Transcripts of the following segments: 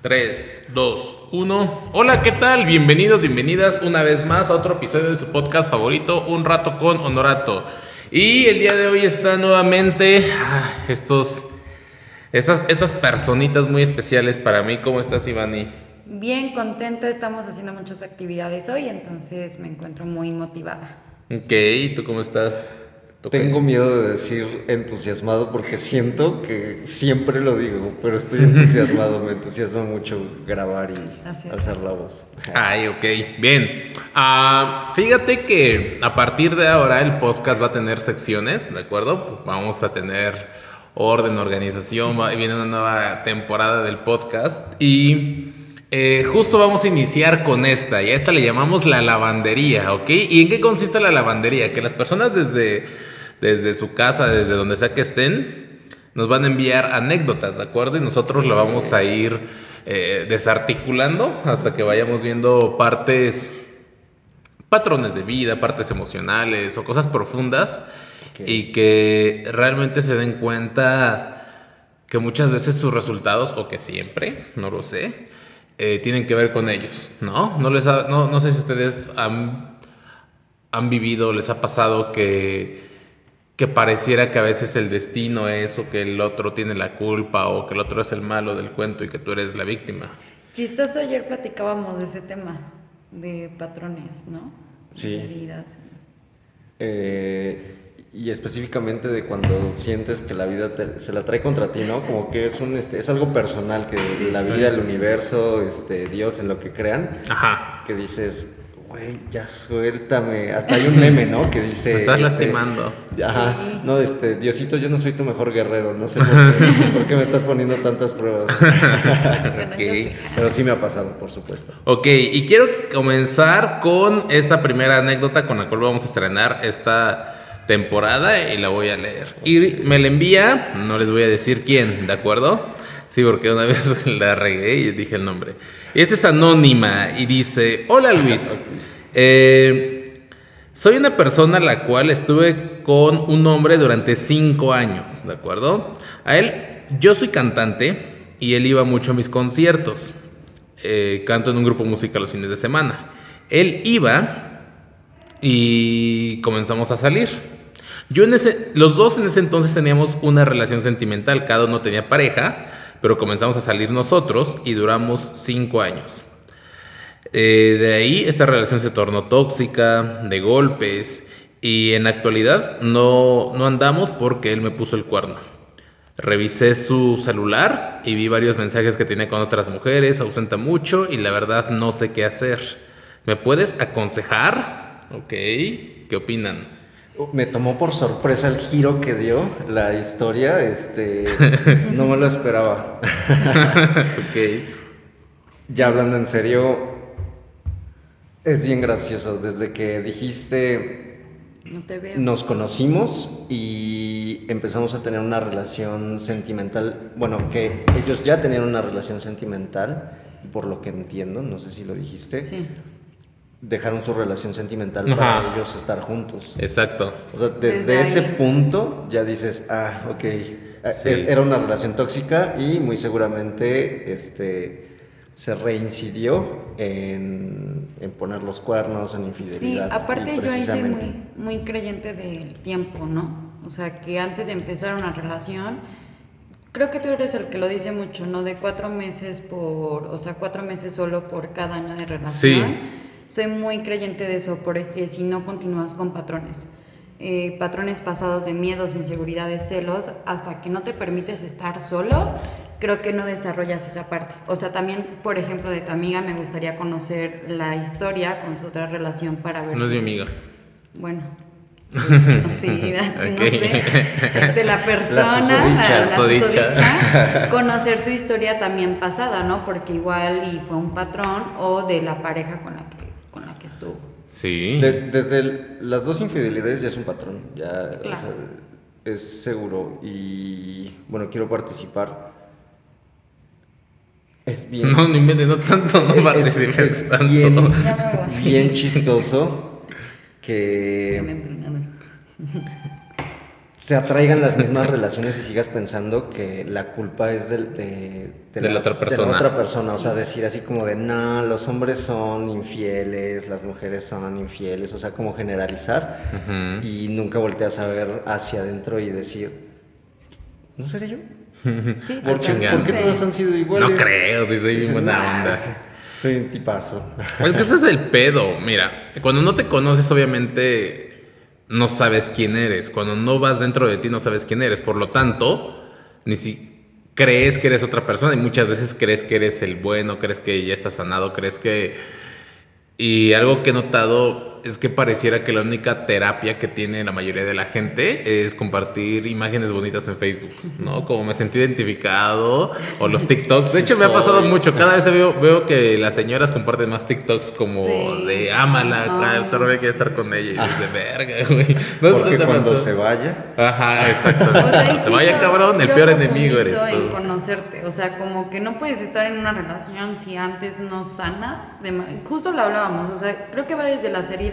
3, 2, 1. Hola, ¿qué tal? Bienvenidos, bienvenidas una vez más a otro episodio de su podcast favorito, Un Rato con Honorato. Y el día de hoy está nuevamente ah, estos, estas, estas personitas muy especiales para mí. ¿Cómo estás, Ivani? Bien contenta, estamos haciendo muchas actividades hoy, entonces me encuentro muy motivada. Ok, ¿tú cómo estás? Tengo miedo de decir entusiasmado porque siento que siempre lo digo, pero estoy entusiasmado, me entusiasma mucho grabar y hacer la voz. Ay, ok, bien. Ah, fíjate que a partir de ahora el podcast va a tener secciones, ¿de acuerdo? Vamos a tener orden, organización, viene una nueva temporada del podcast y... Eh, justo vamos a iniciar con esta, y a esta le llamamos la lavandería, ¿ok? ¿Y en qué consiste la lavandería? Que las personas desde desde su casa, desde donde sea que estén, nos van a enviar anécdotas, ¿de acuerdo? Y nosotros lo vamos a ir eh, desarticulando hasta que vayamos viendo partes, patrones de vida, partes emocionales o cosas profundas y que realmente se den cuenta que muchas veces sus resultados, o que siempre, no lo sé, eh, tienen que ver con ellos, ¿no? No, les no, no sé si ustedes han, han vivido, les ha pasado que que pareciera que a veces el destino es o que el otro tiene la culpa o que el otro es el malo del cuento y que tú eres la víctima. Chistoso, ayer platicábamos de ese tema, de patrones, ¿no? Sí. heridas. Eh, y específicamente de cuando sientes que la vida se la trae contra ti, ¿no? Como que es un este, es algo personal que la vida, el universo, este Dios en lo que crean, Ajá. que dices, güey, ya suéltame. Hasta hay un meme, ¿no? Que dice. Me estás este, lastimando. Ajá. No, este, Diosito, yo no soy tu mejor guerrero. No sé por qué, me estás poniendo tantas pruebas. okay. Pero sí me ha pasado, por supuesto. Ok, y quiero comenzar con esta primera anécdota con la cual vamos a estrenar esta temporada y la voy a leer. Y me la envía, no les voy a decir quién, ¿de acuerdo? Sí, porque una vez la regué y dije el nombre. Esta es anónima y dice, hola Luis, eh, soy una persona la cual estuve con un hombre durante cinco años, ¿de acuerdo? A él, yo soy cantante y él iba mucho a mis conciertos. Eh, canto en un grupo musical los fines de semana. Él iba y comenzamos a salir. Yo en ese, los dos en ese entonces teníamos una relación sentimental, cada uno tenía pareja pero comenzamos a salir nosotros y duramos cinco años. Eh, de ahí esta relación se tornó tóxica, de golpes, y en la actualidad no, no andamos porque él me puso el cuerno. Revisé su celular y vi varios mensajes que tenía con otras mujeres, ausenta mucho y la verdad no sé qué hacer. ¿Me puedes aconsejar? Ok, ¿qué opinan? Me tomó por sorpresa el giro que dio la historia, este, no me lo esperaba. ok. Ya hablando en serio, es bien gracioso. Desde que dijiste, nos conocimos y empezamos a tener una relación sentimental. Bueno, que ellos ya tenían una relación sentimental, por lo que entiendo, no sé si lo dijiste. Sí dejaron su relación sentimental para ellos estar juntos. Exacto. O sea, desde, ese punto ya dices, ah, ok, era una relación tóxica y muy seguramente este, se reincidió en, en poner los cuernos, en infidelidad. Sí, aparte yo ahí soy muy, muy creyente del tiempo, ¿no? O sea, que antes de empezar una relación, creo que tú eres el que lo dice mucho, ¿no? De cuatro meses por, o sea, cuatro meses solo por cada año de relación. Sí soy muy creyente de eso, porque si no continúas con patrones, eh, patrones pasados de miedos, inseguridades, celos, hasta que no te permites estar solo, creo que no desarrollas esa parte. O sea, también, por ejemplo, de tu amiga, me gustaría conocer la historia con su otra relación para ver. No es mi amiga. Bueno. Sí, no sé, de la persona, la, conocer su historia también pasada, ¿no? Porque igual y fue un patrón o de la pareja con la que Sí. desde las dos infidelidades ya es un patrón, ya es seguro. Y bueno, quiero participar. Es bien. No, ni no tanto, no participes es, Bien, bien chistoso que. se atraigan las mismas relaciones y sigas pensando que la culpa es de, la, otra persona. De la otra persona. O sea, decir así como de, no, los hombres son infieles, las mujeres son infieles. O sea, como generalizar y nunca volteas a ver hacia adentro y decir, ¿no seré yo? Sí, ¿Por, qué, todos han sido iguales? No creo, si soy bien buena onda. Soy un tipazo. Es que ese es el pedo. Mira, cuando no te conoces, obviamente no sabes quién eres. Cuando no vas dentro de ti, no sabes quién eres. Por lo tanto, ni si crees que eres otra persona y muchas veces crees que eres el bueno, crees que ya estás sanado, crees que... Y algo que he notado es que pareciera que la única terapia que tiene la mayoría de la gente es compartir imágenes bonitas en Facebook, ¿no? Como me sentí identificado o los TikToks. De hecho, me ha pasado mucho. Cada vez veo, veo que las señoras comparten más TikToks como de ámala, el toro quiere estar con ella y dice, verga, güey. Porque cuando se vaya. Ajá, exacto. se vaya, cabrón, el peor enemigo eres tú. en conocerte. O sea, como que no puedes estar en una relación si antes no sanas. De... Justo lo hablábamos. O sea, creo que va desde la serie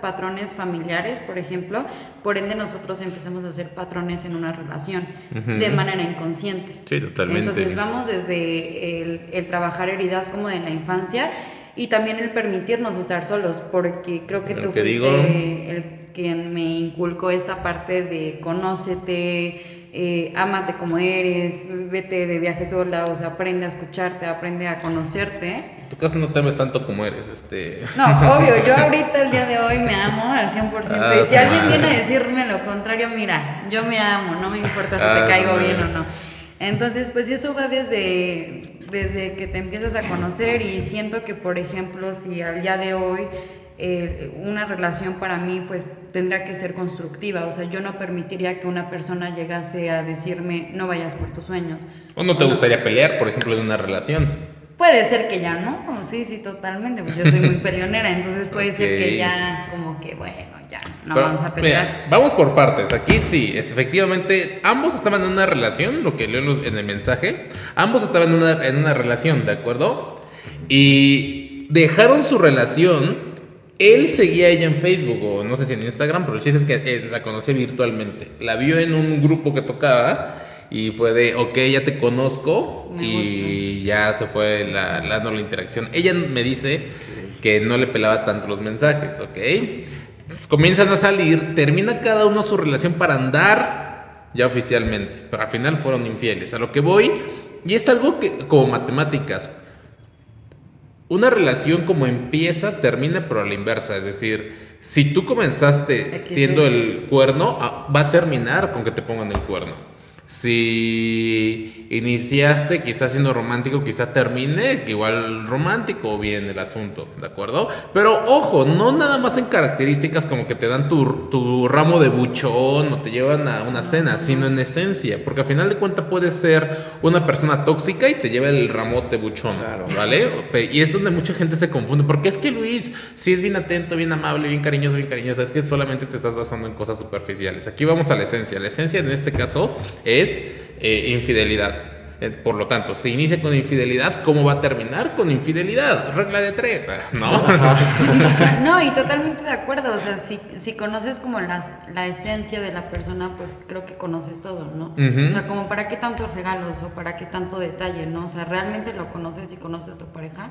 patrones familiares, por ejemplo, por ende nosotros empezamos a hacer patrones en una relación de manera inconsciente. Sí, totalmente. Entonces vamos desde el, trabajar heridas como de la infancia y también el permitirnos estar solos, porque creo que tú fuiste el quien me inculcó esta parte de conócete, eh, ámate como eres, vete de viaje sola, o sea, aprende a escucharte, aprende a conocerte tu caso no te ames tanto como eres, este... No, obvio, yo ahorita el día de hoy me amo al 100%. Ah, y si alguien viene a decirme lo contrario, mira, yo me amo, no me importa si te ah, caigo bien o no. Entonces, pues eso va desde, desde que te empiezas a conocer y siento que, por ejemplo, si al día de hoy eh, una relación para mí pues tendrá que ser constructiva, o sea, yo no permitiría que una persona llegase a decirme no vayas por tus sueños. ¿O no te gustaría pelear, por ejemplo, en una relación? Puede ser que ya no, sí, sí, totalmente, pues yo soy muy peleonera, entonces puede ser que ya como que, bueno, ya, no vamos a pelear. vamos por partes, aquí sí, es, efectivamente, ambos estaban en una relación, lo que leo en el mensaje, ambos estaban en una, en una relación, ¿de acuerdo? Y dejaron su relación, él seguía a ella en Facebook o no sé si en Instagram, pero el chiste es que eh, la conocía virtualmente, la vio en un grupo que tocaba y fue de, ok, ya te conozco y ya se fue la, la, la, interacción. Ella me dice que no le pelaba tanto los mensajes, ok. comienzan a salir, termina cada uno su relación para andar ya oficialmente, pero al final fueron infieles. A lo que voy, y es algo que, como matemáticas, una relación como empieza, termina, pero a la inversa, es decir, si tú comenzaste siendo el cuerno, ah, va a terminar con que te pongan el cuerno si iniciaste quizás siendo romántico, quizá termine igual romántico o bien el asunto, ¿de acuerdo? Pero ojo, no nada más en características como que te dan tu, tu ramo de buchón o te llevan a una cena, sino en esencia, porque al final de cuentas puedes ser una persona tóxica y te lleva el ramote buchón, ¿vale? Y es donde mucha gente se confunde, porque es que Luis, si es bien atento, bien amable, bien cariñoso, bien cariñoso, es que solamente te estás basando en cosas superficiales. Aquí vamos a la esencia. La esencia en este caso es es eh, infidelidad. Eh, por lo tanto, si inicia con infidelidad, ¿cómo va a terminar con infidelidad? Regla de tres, ¿eh? ¿no? no, y totalmente de acuerdo. O sea, si, si conoces como las, la esencia de la persona, pues creo que conoces todo, ¿no? O sea, como para qué tantos regalos o para qué tanto detalle, ¿no? O sea, realmente lo conoces y conoces a tu pareja.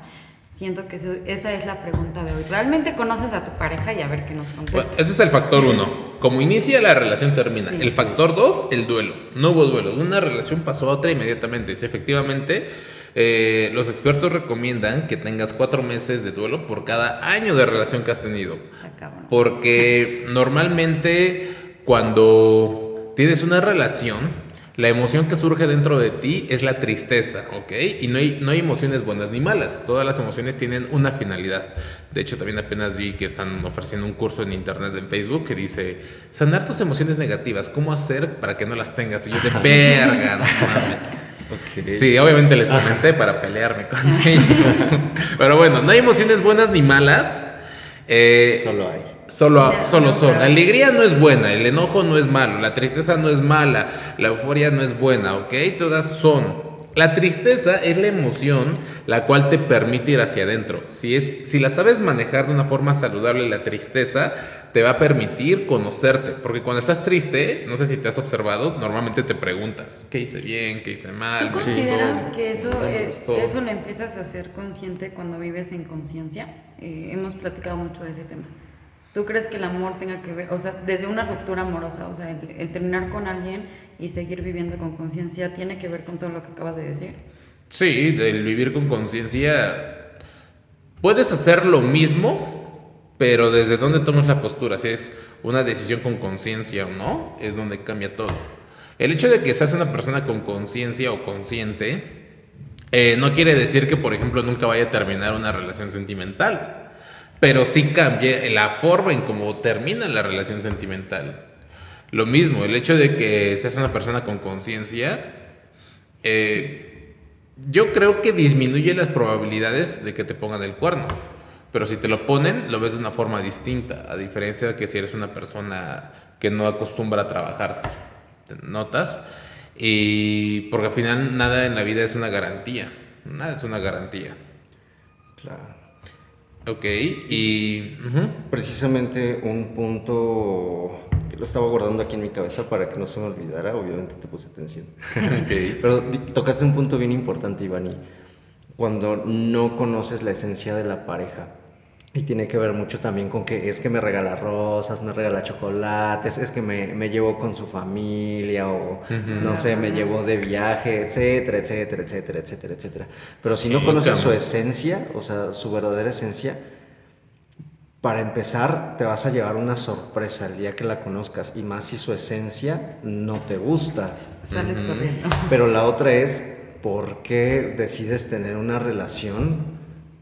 Siento que esa es la pregunta de hoy. ¿Realmente conoces a tu pareja y a ver qué nos contesta? Pues ese es el factor uno. Como inicia, la relación termina. el factor dos, el duelo. No hubo duelo. Una relación pasó a otra inmediatamente. Si efectivamente, eh, los expertos recomiendan que tengas cuatro meses de duelo por cada año de relación que has tenido. Porque normalmente cuando tienes una relación, la emoción que surge dentro de ti es la tristeza, ¿ok? Y no hay, no hay emociones buenas ni malas. Todas las emociones tienen una finalidad. De hecho, también apenas vi que están ofreciendo un curso en internet, en Facebook, que dice, sanar tus emociones negativas, ¿cómo hacer para que no las tengas? Y yo de verga, no mames. Sí, obviamente les comenté para pelearme con ellos. Pero bueno, no hay emociones buenas ni malas. Eh, Solo hay. Solo, solo son. La alegría no es buena, el enojo no es malo, la tristeza no es mala, la euforia no es buena, ¿ok? Todas son. La tristeza es la emoción la cual te permite ir hacia adentro. Si, es, si la sabes manejar de una forma saludable, la tristeza te va a permitir conocerte. Porque cuando estás triste, no sé si te has observado, normalmente te preguntas, ¿qué hice bien? ¿Qué hice mal? ¿Tú consideras que eso, eso lo empiezas a hacer consciente cuando vives en conciencia? Eh, hemos platicado mucho de ese tema. ¿Tú crees que el amor tenga que ver, o sea, desde una ruptura amorosa, o sea, el, terminar con alguien y seguir viviendo con conciencia, tiene que ver con todo lo que acabas de decir? Sí, el vivir con conciencia, puedes hacer lo mismo, pero desde dónde tomas la postura, si es una decisión con conciencia o no, es donde cambia todo. El hecho de que seas una persona con conciencia o consciente, eh, no quiere decir que, por ejemplo, nunca vaya a terminar una relación sentimental pero sí cambia la forma en cómo termina la relación sentimental. Lo mismo, el hecho de que seas una persona con conciencia, eh, yo creo que disminuye las probabilidades de que te pongan el cuerno. Pero si te lo ponen, lo ves de una forma distinta, a diferencia de que si eres una persona que no acostumbra a trabajarse. ¿Te notas? Y porque al final nada en la vida es una garantía. Nada es una garantía. Claro. Ok, y precisamente un punto que lo estaba guardando aquí en mi cabeza para que no se me olvidara, obviamente te puse atención. Okay. Pero tocaste un punto bien importante, Ivani, cuando no conoces la esencia de la pareja. Y tiene que ver mucho también con que es que me regala rosas, me regala chocolates, es que me, me llevo con su familia o no sé, me llevo de viaje, etcétera, etcétera, etcétera, etcétera, etcétera. Pero si no conoces su esencia, o sea, su verdadera esencia, para empezar te vas a llevar una sorpresa el día que la conozcas y más si su esencia no te gusta. Sales corriendo. Pero la otra es, ¿por qué decides tener una relación?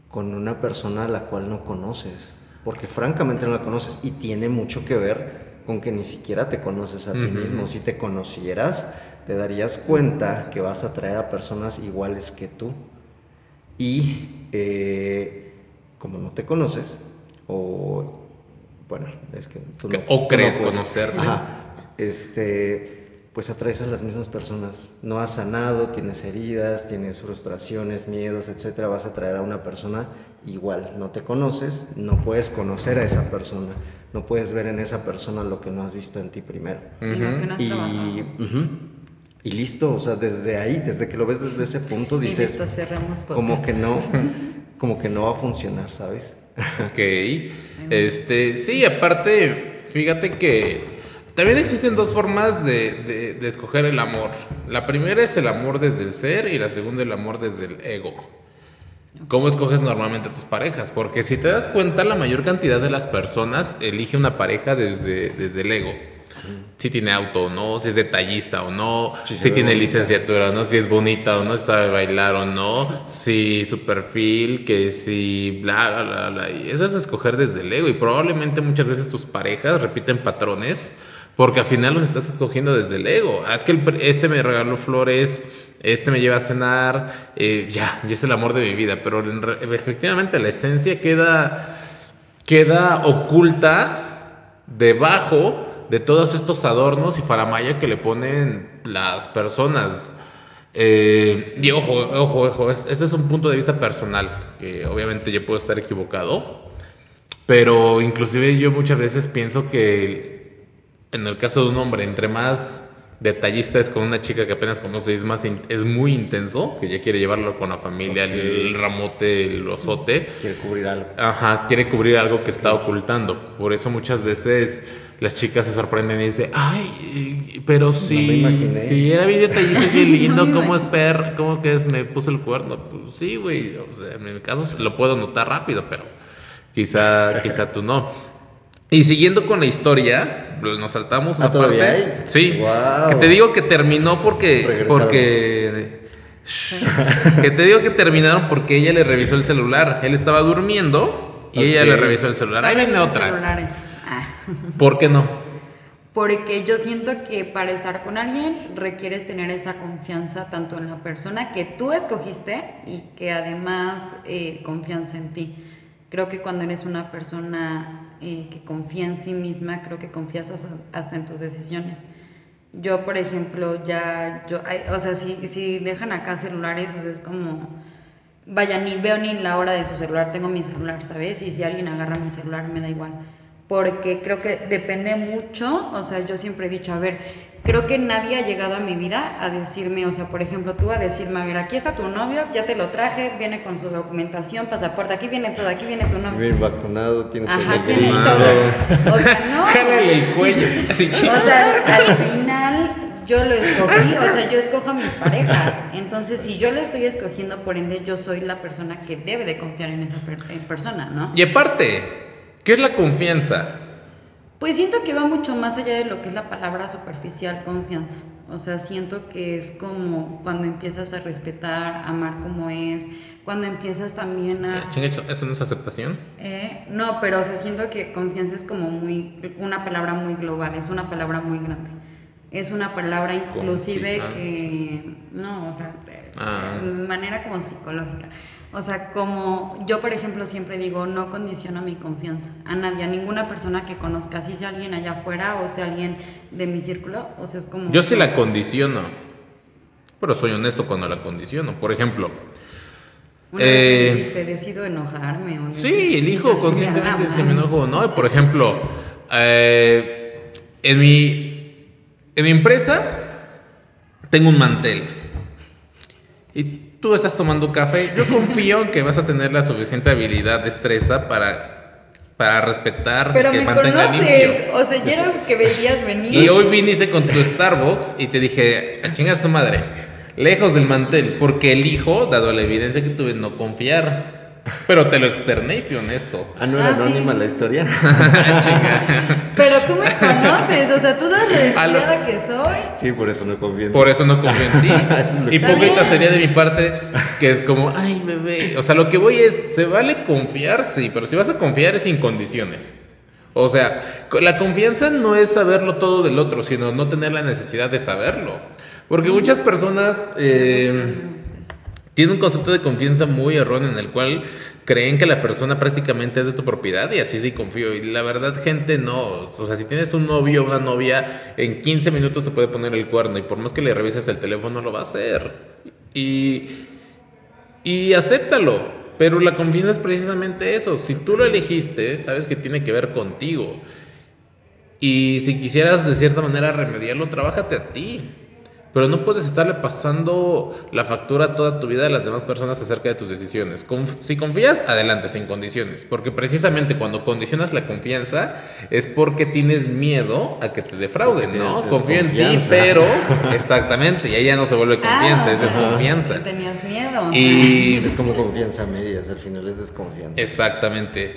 Con una persona a la cual no conoces, porque francamente no la conoces y tiene mucho que ver con que ni siquiera te conoces a ti mismo. Si te conocieras, te darías cuenta que vas a traer a personas iguales que tú. Y eh, como no te conoces, o bueno, es que tú no, o crees conocerte, este pues atraes a las mismas personas. No has sanado, tienes heridas, tienes frustraciones, miedos, etcétera. Vas a traer a una persona igual. No te conoces, no puedes conocer a esa persona. No puedes ver en esa persona lo que no has visto en ti primero. Y, y, listo, o sea, desde ahí, desde que lo ves desde ese punto, dices, como que no, como que no va a funcionar, ¿sabes? Ok. Este, sí, aparte, fíjate que también existen dos formas de, escoger el amor. La primera es el amor desde el ser y la segunda el amor desde el ego. ¿Cómo escoges normalmente a tus parejas? Porque si te das cuenta, la mayor cantidad de las personas elige una pareja desde, desde el ego. Si tiene auto o no, si es detallista o no, si, tiene licenciatura o no, si es bonita o no, si sabe bailar o no, si su perfil, que si bla, bla, bla, bla. Y eso es escoger desde el ego. Y probablemente muchas veces tus parejas repiten patrones porque al final los estás escogiendo desde el ego. Ah, es que este me regaló flores, este me lleva a cenar, eh, ya, ya es el amor de mi vida. Pero efectivamente la esencia queda, queda oculta debajo de todos estos adornos y faramaya que le ponen las personas. Eh, y ojo, ojo, ojo, este es un punto de vista personal, que obviamente yo puedo estar equivocado, pero inclusive yo muchas veces pienso que en el caso de un hombre, entre más detallista es con una chica que apenas conoce, es, más es muy intenso, que ya quiere llevarlo con la familia, el, ramote, el osote. Quiere cubrir algo. Ajá, quiere cubrir algo que está ocultando. Por eso muchas veces las chicas se sorprenden y dicen, ay, pero si, si era bien detallista, y lindo, ¿cómo es per, cómo que es, me puso el cuerno? Pues sí, güey, o sea, en el caso lo puedo notar rápido, pero quizá, quizá tú no. Y siguiendo con la historia, nos saltamos una parte. Sí. Que te digo que terminó porque. Porque. que te digo que terminaron porque ella le revisó el celular. Él estaba durmiendo y ella le revisó el celular. Ahí viene otra. Ah. ¿Por qué no? Porque yo siento que para estar con alguien requieres tener esa confianza tanto en la persona que tú escogiste y que además eh, confianza en ti. Creo que cuando eres una persona eh, que confía en sí misma, creo que confías hasta en tus decisiones. Yo, por ejemplo, ya, yo, o sea, si, si dejan acá celulares, o sea, es como, vaya, ni veo ni la hora de su celular, tengo mi celular, ¿sabes? Y si alguien agarra mi celular, me da igual. Porque creo que depende mucho, o sea, yo siempre he dicho, a ver, creo que nadie ha llegado a mi vida a decirme, o sea, por ejemplo, tú a decirme, a ver, aquí está tu novio, ya te lo traje, viene con su documentación, pasaporte, aquí viene todo, aquí viene tu novio. Bien vacunado, tiene Ajá, tiene todo. O sea, no. Jálale el cuello. Así chido. O sea, al final yo lo escogí, o sea, yo escojo a mis parejas. Entonces, si yo lo estoy escogiendo, por ende, yo soy la persona que debe de confiar en esa persona, ¿no? Y aparte, ¿qué es la confianza? Pues siento que va mucho más allá de lo que es la palabra superficial confianza. O sea, siento que es como cuando empiezas a respetar, amar como es, cuando empiezas también a... Eh, ¿Eso no es aceptación? Eh, no, pero o sea, siento que confianza es como muy, una palabra muy global, es una palabra muy grande. Es una palabra inclusive que, no, o sea, de ah. manera como psicológica. O sea, como yo, por ejemplo, siempre digo, no condiciona mi confianza a nadie, a ninguna persona que conozca, si sea alguien allá afuera o sea alguien de mi círculo, o sea, es como... Yo sí la condiciono, pero soy honesto cuando la condiciono. Por ejemplo... Una eh, dijiste, decido enojarme. O sí, elijo conscientemente si me enojo o no. Por ejemplo, eh, en, mi, en mi empresa tengo un mantel. Y tú estás tomando café, yo confío en que vas a tener la suficiente habilidad, destreza para, para respetar Pero que me mantenga conoces, O sea, ya era que veías venir. Y hoy viniste con tu Starbucks y te dije, a chingar a su madre, lejos del mantel, porque elijo, dado la evidencia que tuve, no confiar. Pero te lo externé y fui honesto. Ah, no era ah, anónima la historia. Pero tú me conoces, o sea, tú sabes lo descuidada que soy. Sí, por eso no confío en ti. Por eso no confío en ti. Hipócrita sería de mi parte que es como, ay, bebé. O sea, lo que voy es, se vale confiar, sí, pero si vas a confiar es sin condiciones. O sea, la confianza no es saberlo todo del otro, sino no tener la necesidad de saberlo. Porque muchas personas eh, tienen un concepto de confianza muy erróneo en el cual creen que la persona prácticamente es de tu propiedad y así sí confío. Y la verdad, gente, no. O sea, si tienes un novio o una novia, en 15 minutos te puede poner el cuerno y por más que le revises el teléfono, lo va a hacer. Y, y acéptalo. Pero la confianza es precisamente eso. Si tú lo elegiste, sabes que tiene que ver contigo. Y si quisieras de cierta manera remediarlo, trabájate a ti. Pero no puedes estarle pasando la factura toda tu vida a las demás personas acerca de tus decisiones. si confías, adelante, sin condiciones. Porque precisamente cuando condicionas la confianza es porque tienes miedo a que te defrauden, ¿no? Confío en ti, pero exactamente, y ahí ya no se vuelve confianza, es ah, desconfianza. Tenías miedo. Y es como confianza medias, al final es desconfianza. Exactamente.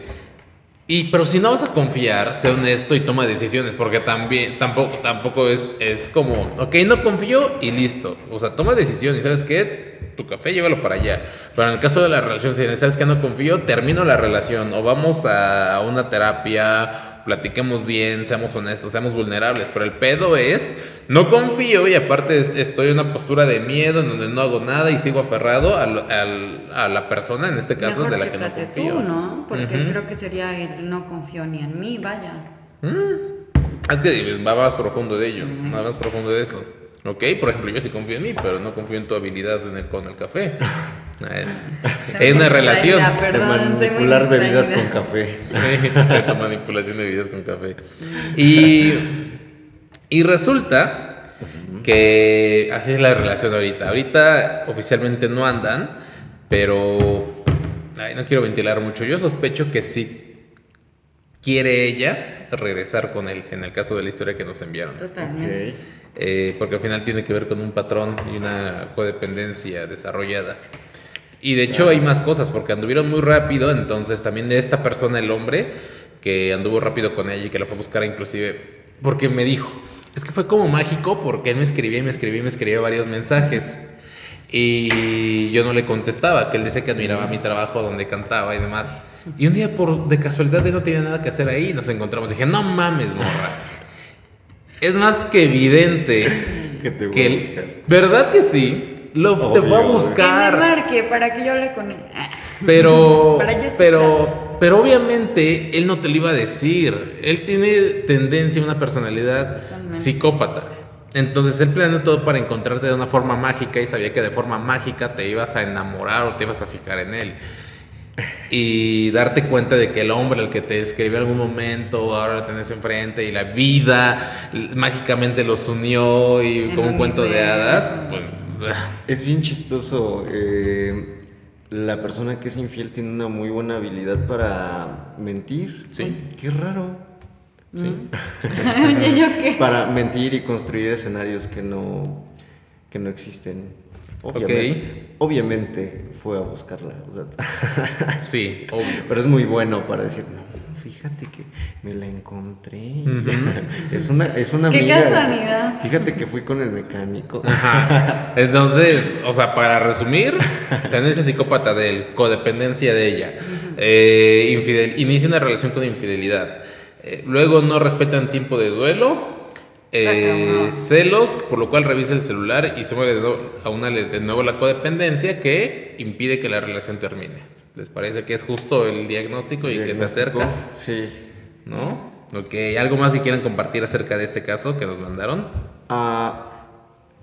Y, pero si no vas a confiar, sé honesto y toma decisiones, porque también, tampoco, tampoco es, es como, ok, no confío y listo. O sea, toma decisiones, ¿sabes qué? Tu café llévalo para allá. Pero en el caso de la relación, si sabes que no confío, termino la relación o vamos a una terapia platiquemos bien, seamos honestos, seamos vulnerables. Pero el pedo es, no confío y aparte estoy en una postura de miedo en donde no hago nada y sigo aferrado a la persona, en este caso, de la que no confío. Tú, ¿no? Porque creo que sería el no confío ni en mí, vaya. Mm. Es que va más profundo de ello, va más profundo de eso. Ok, por ejemplo, yo sí confío en mí, pero no confío en tu habilidad en el, con el café. Es una relación. Perdón, de manipular bebidas con café. Sí, de manipulación de bebidas con café. Y, y resulta que así es la relación ahorita. Ahorita oficialmente no andan, pero ay, no quiero ventilar mucho. Yo sospecho que sí quiere ella regresar con él, en el caso de la historia que nos enviaron. Totalmente. Eh, porque al final tiene que ver con un patrón y una codependencia desarrollada. Y de hecho hay más cosas, porque anduvieron muy rápido, entonces también de esta persona, el hombre, que anduvo rápido con ella y que la fue a buscar inclusive, porque me dijo, es que fue como mágico porque él me escribía y me escribía y me escribía varios mensajes. Y yo no le contestaba, que él decía que admiraba mi trabajo donde cantaba y demás. Y un día, por de casualidad, él no tenía nada que hacer ahí, nos encontramos. dije, no mames, morra. Es más que evidente que te voy a buscar. ¿Verdad que sí? Lo, te voy a buscar. Que me marque para que yo hable con él. Pero, pero, pero obviamente él no te lo iba a decir. Él tiene tendencia, una personalidad psicópata. Entonces él planeó todo para encontrarte de una forma mágica y sabía que de forma mágica te ibas a enamorar o te ibas a fijar en él. Y darte cuenta de que el hombre, el que te escribió en algún momento, ahora lo tenés enfrente y la vida mágicamente los unió y como un cuento de hadas, pues... Es bien chistoso. Eh, la persona que es infiel tiene una muy buena habilidad para mentir. Sí. Qué raro. Sí. Mm. Para mentir y construir escenarios que no, que no existen. Obviamente, obviamente fue a buscarla. sí, obvio. Pero es muy bueno para decir, no, fíjate que me la encontré. es una, es una Qué casualidad. Fíjate que fui con el mecánico. Entonces, o sea, para resumir, tendencia psicópata de él, codependencia de ella, eh, infidel, inicia una relación con infidelidad eh, luego no respetan tiempo de duelo. Eh, celos, por lo cual revisa el celular y se mueve de nuevo, a una, de nuevo la codependencia que impide que la relación termine. ¿Les parece que es justo el diagnóstico y que se acerca? Sí. ¿No? Ok, ¿algo más que quieran compartir acerca de este caso que nos mandaron? Ah,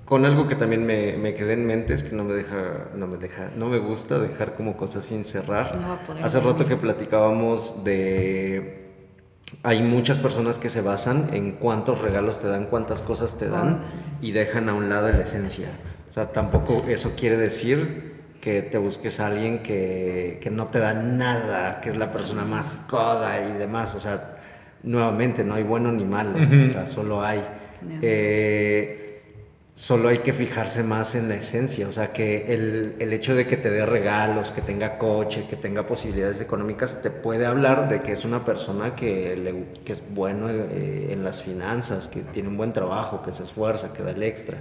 con algo que también me, me, quedé en mente es que no me deja, no me deja, no me gusta dejar como cosas sin cerrar. Hace rato que platicábamos de hay muchas personas que se basan en cuántos regalos te dan, cuántas cosas te dan ah, y dejan a un lado la esencia. O sea, tampoco eso quiere decir que te busques a alguien que, que no te da nada, que es la persona más coda y demás. O sea, nuevamente, no hay bueno ni malo, o sea, solo hay solo hay que fijarse más en la esencia, o sea, que el, el, hecho de que te dé regalos, que tenga coche, que tenga posibilidades económicas, te puede hablar de que es una persona que, le, que es bueno eh, en las finanzas, que tiene un buen trabajo, que se esfuerza, que da el extra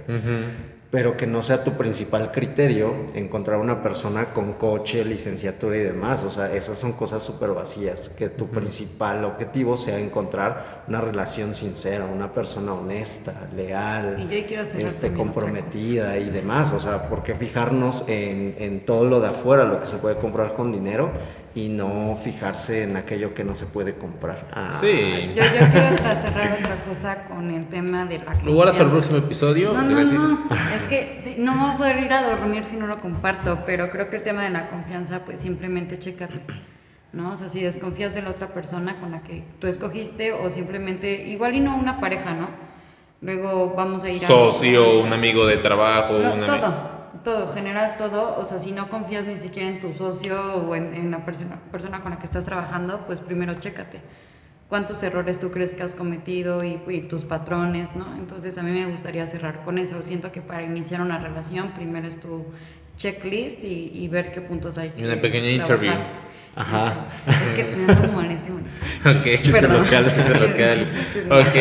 pero que no sea tu principal criterio encontrar una persona con coche, licenciatura y demás. O sea, esas son cosas súper vacías. Que tu principal objetivo sea encontrar una relación sincera, una persona honesta, leal, este, comprometida y demás. O sea, ¿por qué fijarnos en, en todo lo de afuera, lo que se puede comprar con dinero? Y no fijarse en aquello que no se puede comprar. Ah. Sí. Yo, yo quiero cerrar otra cosa con el tema de la confianza. ¿Lo para el próximo episodio? No, no, no. Es que no me voy a poder ir a dormir si no lo comparto, pero creo que el tema de la confianza, pues simplemente chécate. ¿no? O sea, si desconfías de la otra persona con la que tú escogiste o simplemente, igual y no una pareja, ¿no? Luego vamos a ir a... Socio, un amigo de trabajo, no, todo todo, general todo, o sea, si no confías ni siquiera en tu socio o en, la persona, persona con la que estás trabajando, pues primero chécate cuántos errores tú crees que has cometido y, tus patrones, ¿no? Entonces a mí me gustaría cerrar con eso. Siento que para iniciar una relación primero es tu checklist y, ver qué puntos hay. Que una pequeña interview. Ajá. Es que me da molestia, Ok, chiste local, chiste local. Ok,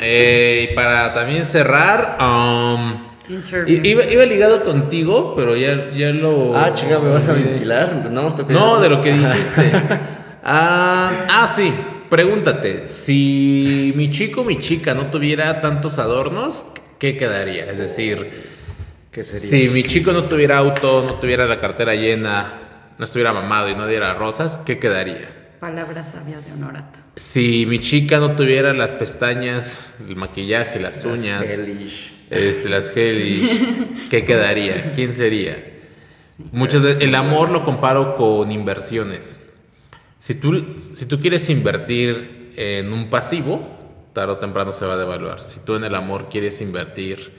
eh, y para también cerrar, um, Iba, iba, ligado contigo, pero ya, ya lo. Ah, chinga, ¿me vas a ventilar? No, no de lo que dijiste. ah, ah, sí. Pregúntate: si mi chico o mi chica no tuviera tantos adornos, ¿qué quedaría? Es decir, ¿qué sería? si mi chico no tuviera auto, no tuviera la cartera llena, no estuviera mamado y no diera rosas, ¿qué quedaría? Palabras sabias de honorato. Si mi chica no tuviera las pestañas, el maquillaje, las, uñas este, las Heli, ¿qué quedaría? ¿Quién sería? Muchas veces el amor lo comparo con inversiones. Si tú, si tú quieres invertir en un pasivo, tarde o temprano se va a devaluar. Si tú en el amor quieres invertir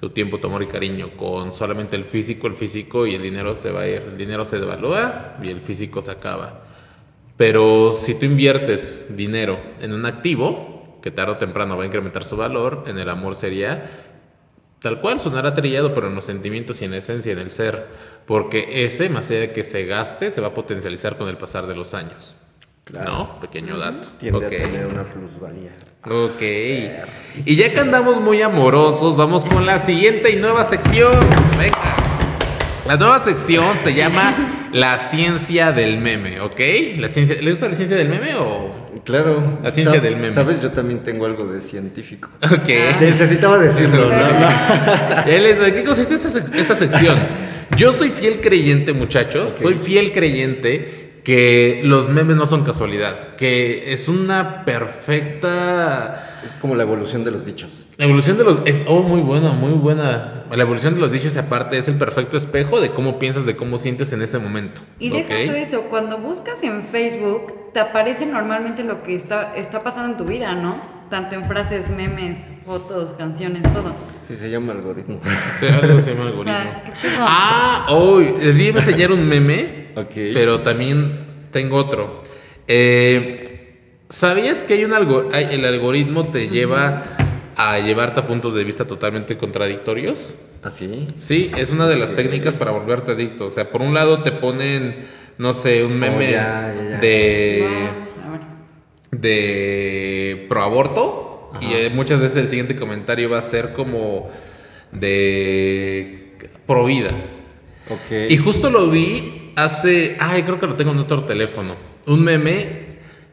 tu tiempo, tu amor y cariño con solamente el físico, el físico y el dinero se va a ir. El dinero se devalúa y el físico se acaba. Pero si tú inviertes dinero en un activo, que tarde o temprano va a incrementar su valor, en el amor sería tal cual sonará trillado, pero en los sentimientos y en la esencia, en el ser, porque ese, más allá de que se gaste, se va a potencializar con el pasar de los años. Claro. ¿No? Pequeño dato. Tiende a tener una plusvalía. Ok. Y ya que andamos muy amorosos, vamos con la siguiente y nueva sección. Venga. La nueva sección se llama La ciencia del meme, ¿ok? La ciencia, ¿Le gusta la ciencia del meme o Claro. La ciencia del meme. Sabes, yo también tengo algo de científico. Ok. Necesitaba decirlo. ¿Qué consiste esta, sección? Yo soy fiel creyente, muchachos. Soy fiel creyente que los memes no son casualidad. Que es una perfecta Es como la evolución de los dichos. La evolución de los... Es, oh, muy buena, muy buena. La evolución de los dichos, aparte, es el perfecto espejo de cómo piensas, de cómo sientes en ese momento. Y deja todo eso, cuando buscas en Facebook, te aparece normalmente lo que está, está pasando en tu vida, ¿no? tanto en frases, memes, fotos, canciones, todo. Sí, se llama algoritmo. Sí, algo se llama algoritmo. ah, hoy les vi enseñar un meme, pero también tengo otro. Eh, ¿Sabías que hay un algo el algoritmo te lleva a llevarte a puntos de vista totalmente contradictorios? ¿Ah, sí? Sí, es una de las técnicas para volverte adicto. O sea, por un lado te ponen, no sé, un meme oh, de de proaborto y eh, muchas veces el siguiente comentario va a ser como de pro vida. Y justo lo vi hace, ay, creo que lo tengo en otro teléfono, un meme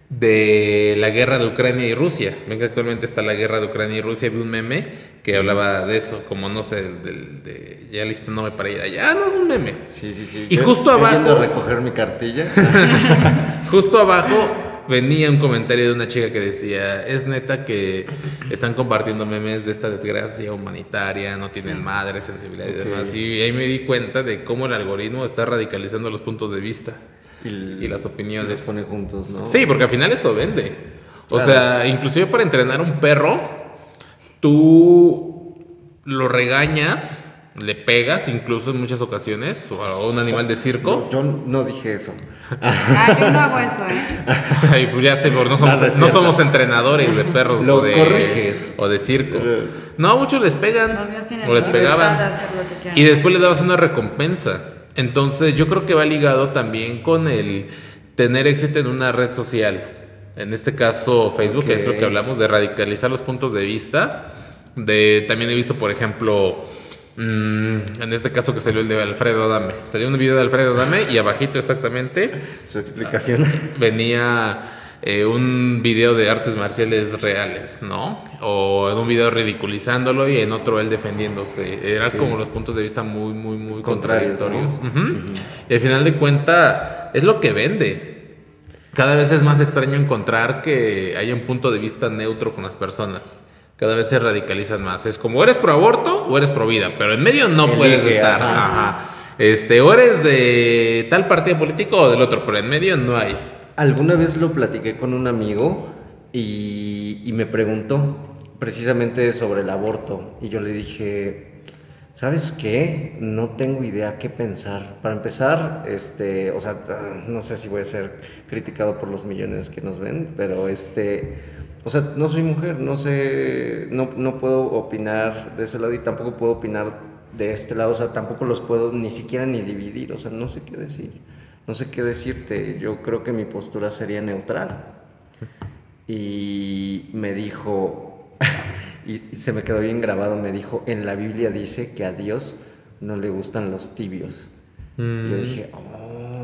de la guerra de Ucrania y Rusia. Ven que actualmente está la guerra de Ucrania y Rusia. Vi un meme que hablaba de eso, como no sé, de, de ya listándome para ir allá. No, un meme. Sí, sí, sí. Y justo abajo. recoger mi cartilla. justo abajo venía un comentario de una chica que decía, es neta que están compartiendo memes de esta desgracia humanitaria, no tienen madre, sensibilidad y demás. Y ahí me di cuenta de cómo el algoritmo está radicalizando los puntos de vista y, las opiniones. Los pone juntos, ¿no? Sí, porque al final eso vende. O sea, inclusive para entrenar un perro, tú lo regañas le pegas incluso en muchas ocasiones o a un animal de circo. yo no dije eso. Ah, yo no hago eso, ¿eh? Ay, pues ya sé, no somos, no, somos entrenadores de perros o, de, o de circo. No, muchos les pegan o les pegaban. y después les dabas una recompensa. Entonces yo creo que va ligado también con el tener éxito en una red social. En este caso Facebook, que es lo que hablamos de radicalizar los puntos de vista. De, también he visto, por ejemplo, Mm, en este caso que salió el de Alfredo Adame. Salió un video de Alfredo Adame y abajito exactamente su explicación venía eh, un video de artes marciales reales, ¿no? O en un video ridiculizándolo y en otro él defendiéndose. Eran como los puntos de vista muy, muy, muy contradictorios. Y al final de cuenta es lo que vende. Cada vez es más extraño encontrar que haya un punto de vista neutro con las personas cada vez se radicalizan más. Es como, ¿eres pro aborto o eres pro vida? Pero en medio no puedes estar. Ajá. Este, o eres de tal partido político o del otro, pero en medio no hay. Alguna vez lo platiqué con un amigo y, y me preguntó precisamente sobre el aborto. Y yo le dije, ¿sabes qué? No tengo idea qué pensar. Para empezar, este, o sea, no sé si voy a ser criticado por los millones que nos ven, pero este o sea, no soy mujer, no sé, no, no puedo opinar de ese lado y tampoco puedo opinar de este lado, o sea, tampoco los puedo ni siquiera ni dividir, o sea, no sé qué decir, no sé qué decirte, yo creo que mi postura sería neutral. Y me dijo, y se me quedó bien grabado, me dijo, en la Biblia dice que a Dios no le gustan los tibios. Y yo mm. dije, oh,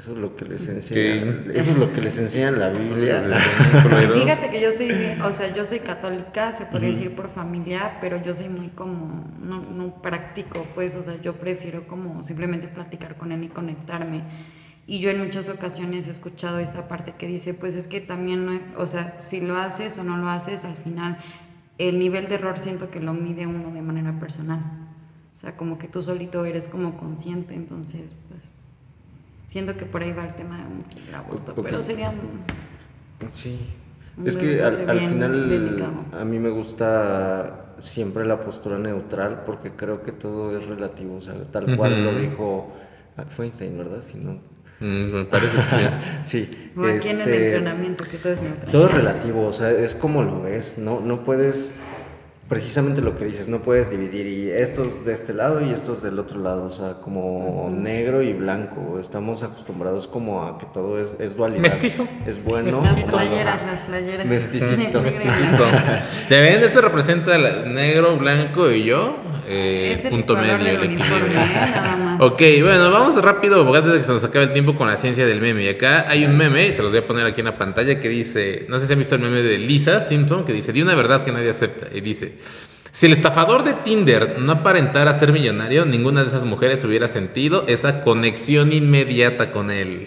eso es lo que les enseña. Eso es lo que les enseña en la Biblia. Fíjate que yo soy, o sea, yo soy católica, se puede decir por familia, pero yo soy muy como, no, no practico, pues, o sea, yo prefiero como simplemente platicar con él y conectarme. Y yo en muchas ocasiones he escuchado esta parte que dice, pues es que también, no, o sea, si lo haces o no lo haces, al final el nivel de error siento que lo mide uno de manera personal. O sea, como que tú solito eres como consciente, entonces, pues Siento que por ahí va el tema del aborto, pero sería... Sí. es que al, final a mí me gusta siempre la postura neutral porque creo que todo es relativo, o sea, tal cual lo dijo Einstein, ¿verdad? Si no, mm, me parece que sí. sí. O aquí en el este, entrenamiento, que todo es neutral. Todo es relativo, o sea, es como lo ves, no, no puedes precisamente lo que dices, no puedes dividir y estos de este lado y estos del otro lado, o sea, como negro y blanco. Estamos acostumbrados como a que todo es, es dualidad. Mestizo. Es bueno. Las playeras, las playeras. Mesticito. Mesticito. ¿Te ven? Esto representa el negro, blanco y yo. Eh, punto medio, el equilibrio. ¿eh? ok, bueno, vamos rápido, porque antes de que se nos acabe el tiempo con la ciencia del meme. Y acá hay un meme, y se los voy a poner aquí en la pantalla, que dice, no sé si han visto el meme de Lisa Simpson, que dice, di una verdad que nadie acepta. Y dice, si el estafador de Tinder no aparentara ser millonario, ninguna de esas mujeres hubiera sentido esa conexión inmediata con él.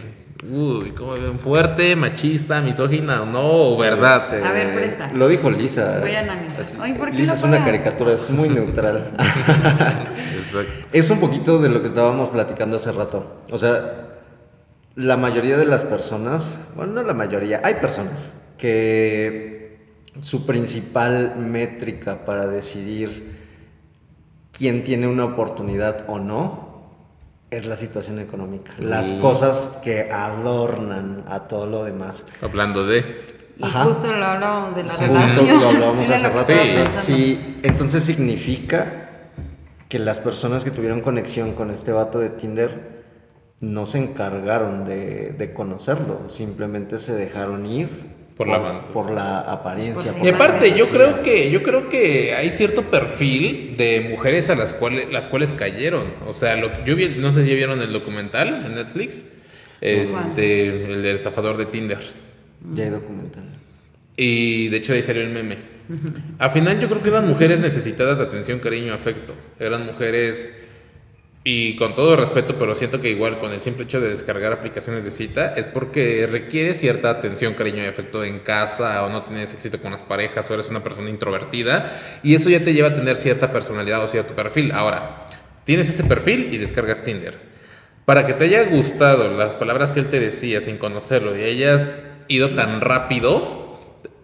Uy, como fuerte, machista, misógina o no, o verdad. a ver, presta. Lo dijo Lisa. Voy a analizar. Lisa es una caricatura, es muy neutral. es un poquito de lo que estábamos platicando hace rato. O sea, la mayoría de las personas, bueno, no la mayoría, hay personas que su principal métrica para decidir quién tiene una oportunidad o no es la situación económica. Las cosas que adornan a todo lo demás. Hablando de... Y justo lo hablábamos de la relación. Lo hablábamos hace rato. Sí, entonces significa que las personas que tuvieron conexión con este vato de Tinder no se encargaron de, conocerlo, simplemente se dejaron ir por, la, por la apariencia. y aparte, yo creo que yo creo que hay cierto perfil de mujeres a las cuales las cuales cayeron. O sea, lo, yo vi, no sé si vieron el documental en Netflix, este, el del estafador de Tinder. Ya hay documental. Y de hecho ahí salió el meme. Al final yo creo que eran mujeres necesitadas de atención, cariño, afecto. Eran mujeres y con todo respeto, pero siento que igual con el simple hecho de descargar aplicaciones de cita es porque requiere cierta atención, cariño y afecto en casa o no tienes éxito con las parejas o eres una persona introvertida y eso ya te lleva a tener cierta personalidad o cierto perfil. Ahora, tienes ese perfil y descargas Tinder. Para que te haya gustado las palabras que él te decía sin conocerlo y hayas ido tan rápido,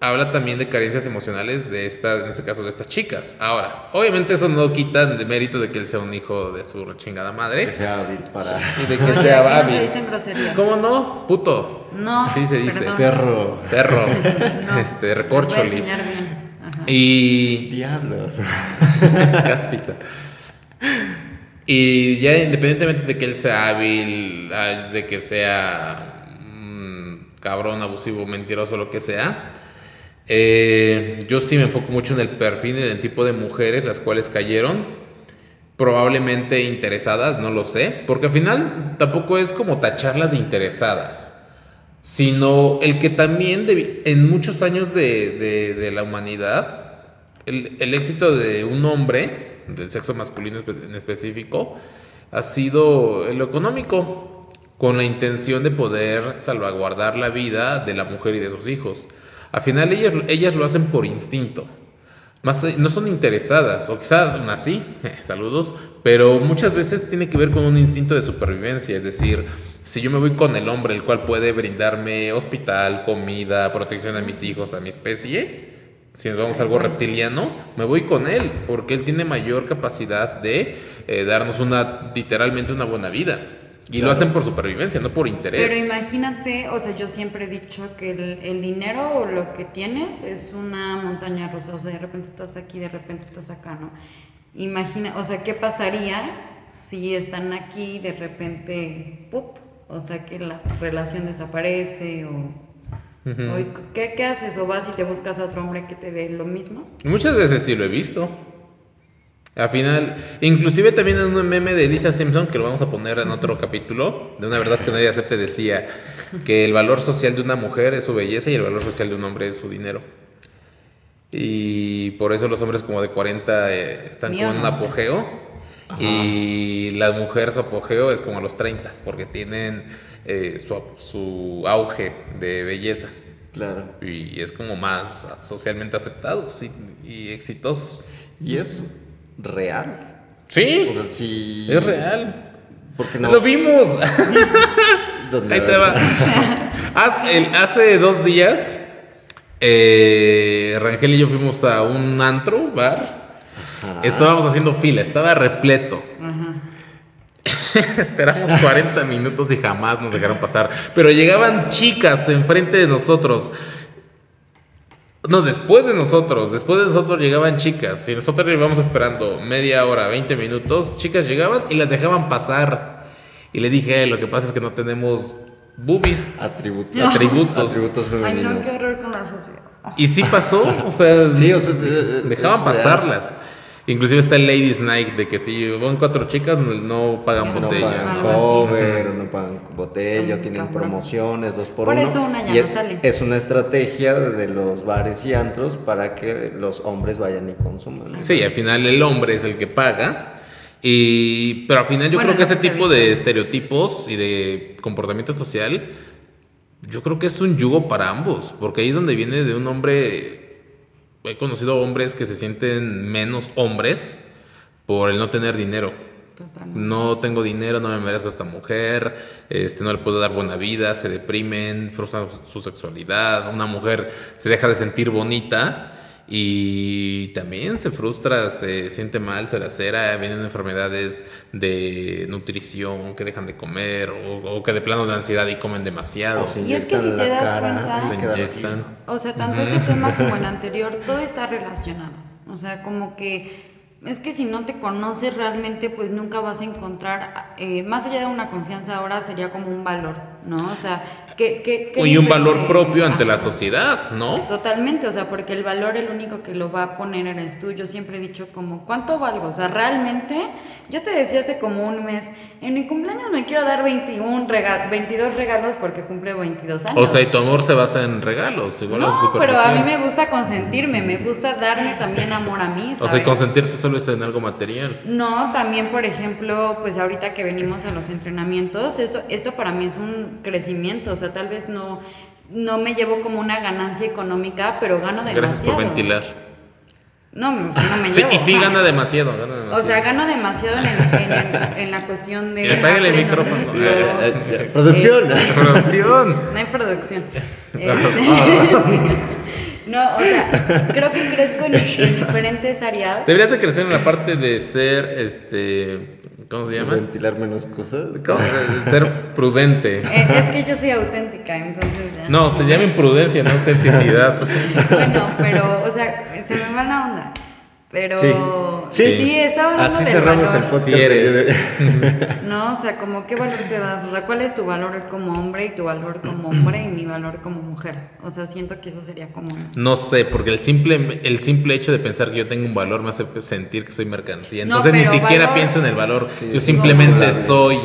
habla también de carencias emocionales de esta, en este caso de estas chicas. Ahora, obviamente eso no quita de mérito de que él sea un hijo de su chingada madre. Que sea hábil para. Y de que sea hábil. No se dicen groserías. ¿Cómo no? Puto. No. Sí se dice. Perro. Perro. Este, recorcholis. Y. Diablos. Cáspita. Y ya independientemente de que él sea hábil, de que sea cabrón, abusivo, mentiroso, lo que sea, eh, yo sí me enfoco mucho en el perfil, en el tipo de mujeres las cuales cayeron, probablemente interesadas, no lo sé, porque al final tampoco es como tacharlas de interesadas, sino el que también en muchos años de, la humanidad, el, el, éxito de un hombre, del sexo masculino en específico, ha sido lo económico, con la intención de poder salvaguardar la vida de la mujer y de sus hijos. Al final ellas, ellas lo hacen por instinto. Más, no son interesadas, o quizás aún así, eh, saludos, pero muchas veces tiene que ver con un instinto de supervivencia, es decir, si yo me voy con el hombre, el cual puede brindarme hospital, comida, protección a mis hijos, a mi especie, si nos vamos a algo reptiliano, me voy con él, porque él tiene mayor capacidad de eh, darnos una, literalmente una buena vida. Y lo hacen por supervivencia, no por interés. Pero imagínate, o sea, yo siempre he dicho que el, dinero o lo que tienes es una montaña rusa. O sea, de repente estás aquí, de repente estás acá, ¿no? Imagina, o sea, ¿qué pasaría si están aquí de repente, ¡pup! O sea, que la relación desaparece o... ¿qué, ¿Qué haces? ¿O vas y te buscas a otro hombre que te dé lo mismo? Muchas veces sí lo he visto. Al final, inclusive también en un meme de Lisa Simpson, que lo vamos a poner en otro capítulo, de una verdad que nadie acepte, decía que el valor social de una mujer es su belleza y el valor social de un hombre es su dinero. Y por eso los hombres como de 40 eh, están con un apogeo y la mujer su apogeo es como a los 30, porque tienen eh, su, auge de belleza. Claro. Y es como más socialmente aceptados y, y exitosos. Y es real. Sí. Es real. Porque no? Lo vimos. Ahí te va. hace dos días, eh, Rangel y yo fuimos a un antro, bar. Estábamos haciendo fila, estaba repleto. Esperamos 40 minutos y jamás nos dejaron pasar. Pero llegaban chicas enfrente de nosotros. No, después de nosotros, después de nosotros llegaban chicas. Si nosotros íbamos esperando media hora, 20 minutos, chicas llegaban y las dejaban pasar. Y le dije, lo que pasa es que no tenemos boobies. Atributos. Atributos. Atributos femeninos. Ay, no, qué horror con la sociedad. Y sí pasó, o sea, sí, o sea eh, dejaban pasarlas. Inclusive está el Ladies Night de que si van cuatro chicas no, pagan botella. No pagan cover, no pagan botella, tienen promociones, dos por, por uno. Por eso una ya no sale. Es una estrategia de los bares y antros para que los hombres vayan y consuman. Sí, al final el hombre es el que paga. Y, pero al final yo creo que ese tipo de estereotipos y de comportamiento social yo creo que es un yugo para ambos, porque ahí es donde viene de un hombre, he conocido hombres que se sienten menos hombres por el no tener dinero. No tengo dinero, no me merezco a esta mujer, este, no le puedo dar buena vida, se deprimen, frustran su sexualidad, una mujer se deja de sentir bonita y también se frustra, se siente mal, se lacera, vienen enfermedades de nutrición que dejan de comer o, que de plano de ansiedad y comen demasiado. Y es que si te das cuenta, o sea, tanto este tema como el anterior, todo está relacionado. O sea, como que es que si no te conoces realmente, pues nunca vas a encontrar, eh, más allá de una confianza ahora, sería como un valor, ¿no? O sea, ¿qué, y un valor propio ante la sociedad, ¿no? Totalmente, o sea, porque el valor el único que lo va a poner eres tú. Yo siempre he dicho como, ¿cuánto valgo? O sea, realmente, yo te decía hace como un mes, en mi cumpleaños me quiero dar 21 22 regalos porque cumple 22 años. O sea, y tu amor se basa en regalos, igual No, pero a mí me gusta consentirme, me gusta darme también amor a mí, ¿sabes? O sea, consentirte solo es en algo material. No, también, por ejemplo, pues ahorita que venimos a los entrenamientos, esto, esto para mí es un crecimiento, o sea, tal vez no, no me llevo como una ganancia económica, pero gano demasiado. Gracias por ventilar. No, no me llevo. y sí gana demasiado, O sea, gano demasiado en, en, la cuestión de. el micrófono. producción. producción. No hay producción. no, o sea, creo que crezco en, diferentes áreas. Deberías de crecer en la parte de ser, este, ¿Cómo se llama? Ventilar menos cosas. Ser prudente. Eh, es que yo soy auténtica, entonces ya. No, se llama imprudencia, no autenticidad. bueno, pero, o sea, se me va la onda. Pero sí, sí, sí estaba hablando Así cerramos el podcast. eres. no, o sea, como qué valor te das, o sea, cuál es tu valor como hombre y tu valor como hombre y mi valor como mujer. O sea, siento que eso sería como No sé, porque el simple el simple hecho de pensar que yo tengo un valor me hace sentir que soy mercancía. Entonces ni siquiera pienso en el valor, yo simplemente soy.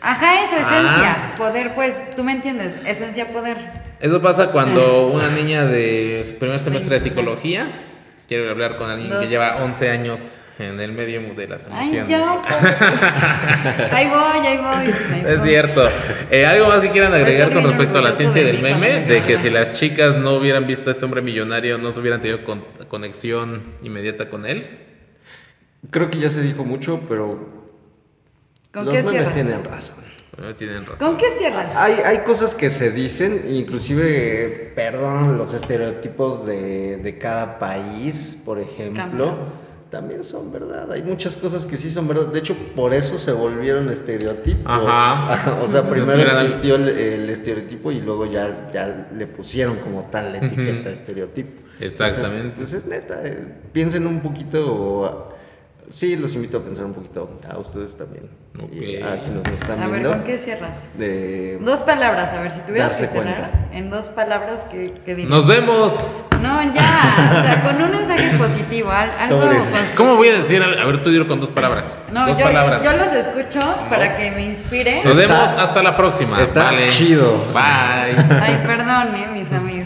Ajá, eso, esencia, ah. poder, pues, tú me entiendes, esencia, poder. Eso pasa cuando una niña de su primer semestre de psicología quiero hablar con alguien que lleva 11 años en el medio de las emociones. ahí voy, ahí voy. es cierto. Eh, ¿Algo más que quieran agregar con respecto a la ciencia del meme? De que si las chicas no hubieran visto a este hombre millonario, no se hubieran tenido conexión inmediata con él. Creo que ya se dijo mucho, pero ¿Con los memes tienen razón. ¿Con qué cierras? Hay, hay cosas que se dicen, inclusive, perdón, los estereotipos de, de cada país, por ejemplo, también son verdad. Hay muchas cosas que sí son verdad. De hecho, por eso se volvieron estereotipos. Ajá. o sea, primero existió el, estereotipo y luego ya, ya le pusieron como tal la etiqueta de estereotipo. Exactamente. Entonces, es neta, eh, piensen un poquito Sí, los invito a pensar un poquito a ustedes también. Y a quienes nos están viendo. A ver, ¿con qué cierras? Dos palabras, a ver, si tuvieras que cerrar en dos palabras que, que ¡Nos vemos! No, ya, o sea, con un mensaje positivo, algo ¿Cómo voy a decir? A ver, tú dilo con dos palabras. No, dos yo, palabras. yo los escucho para que me inspire. Nos vemos hasta la próxima. Está chido. Bye. Ay, perdón, mis amigos.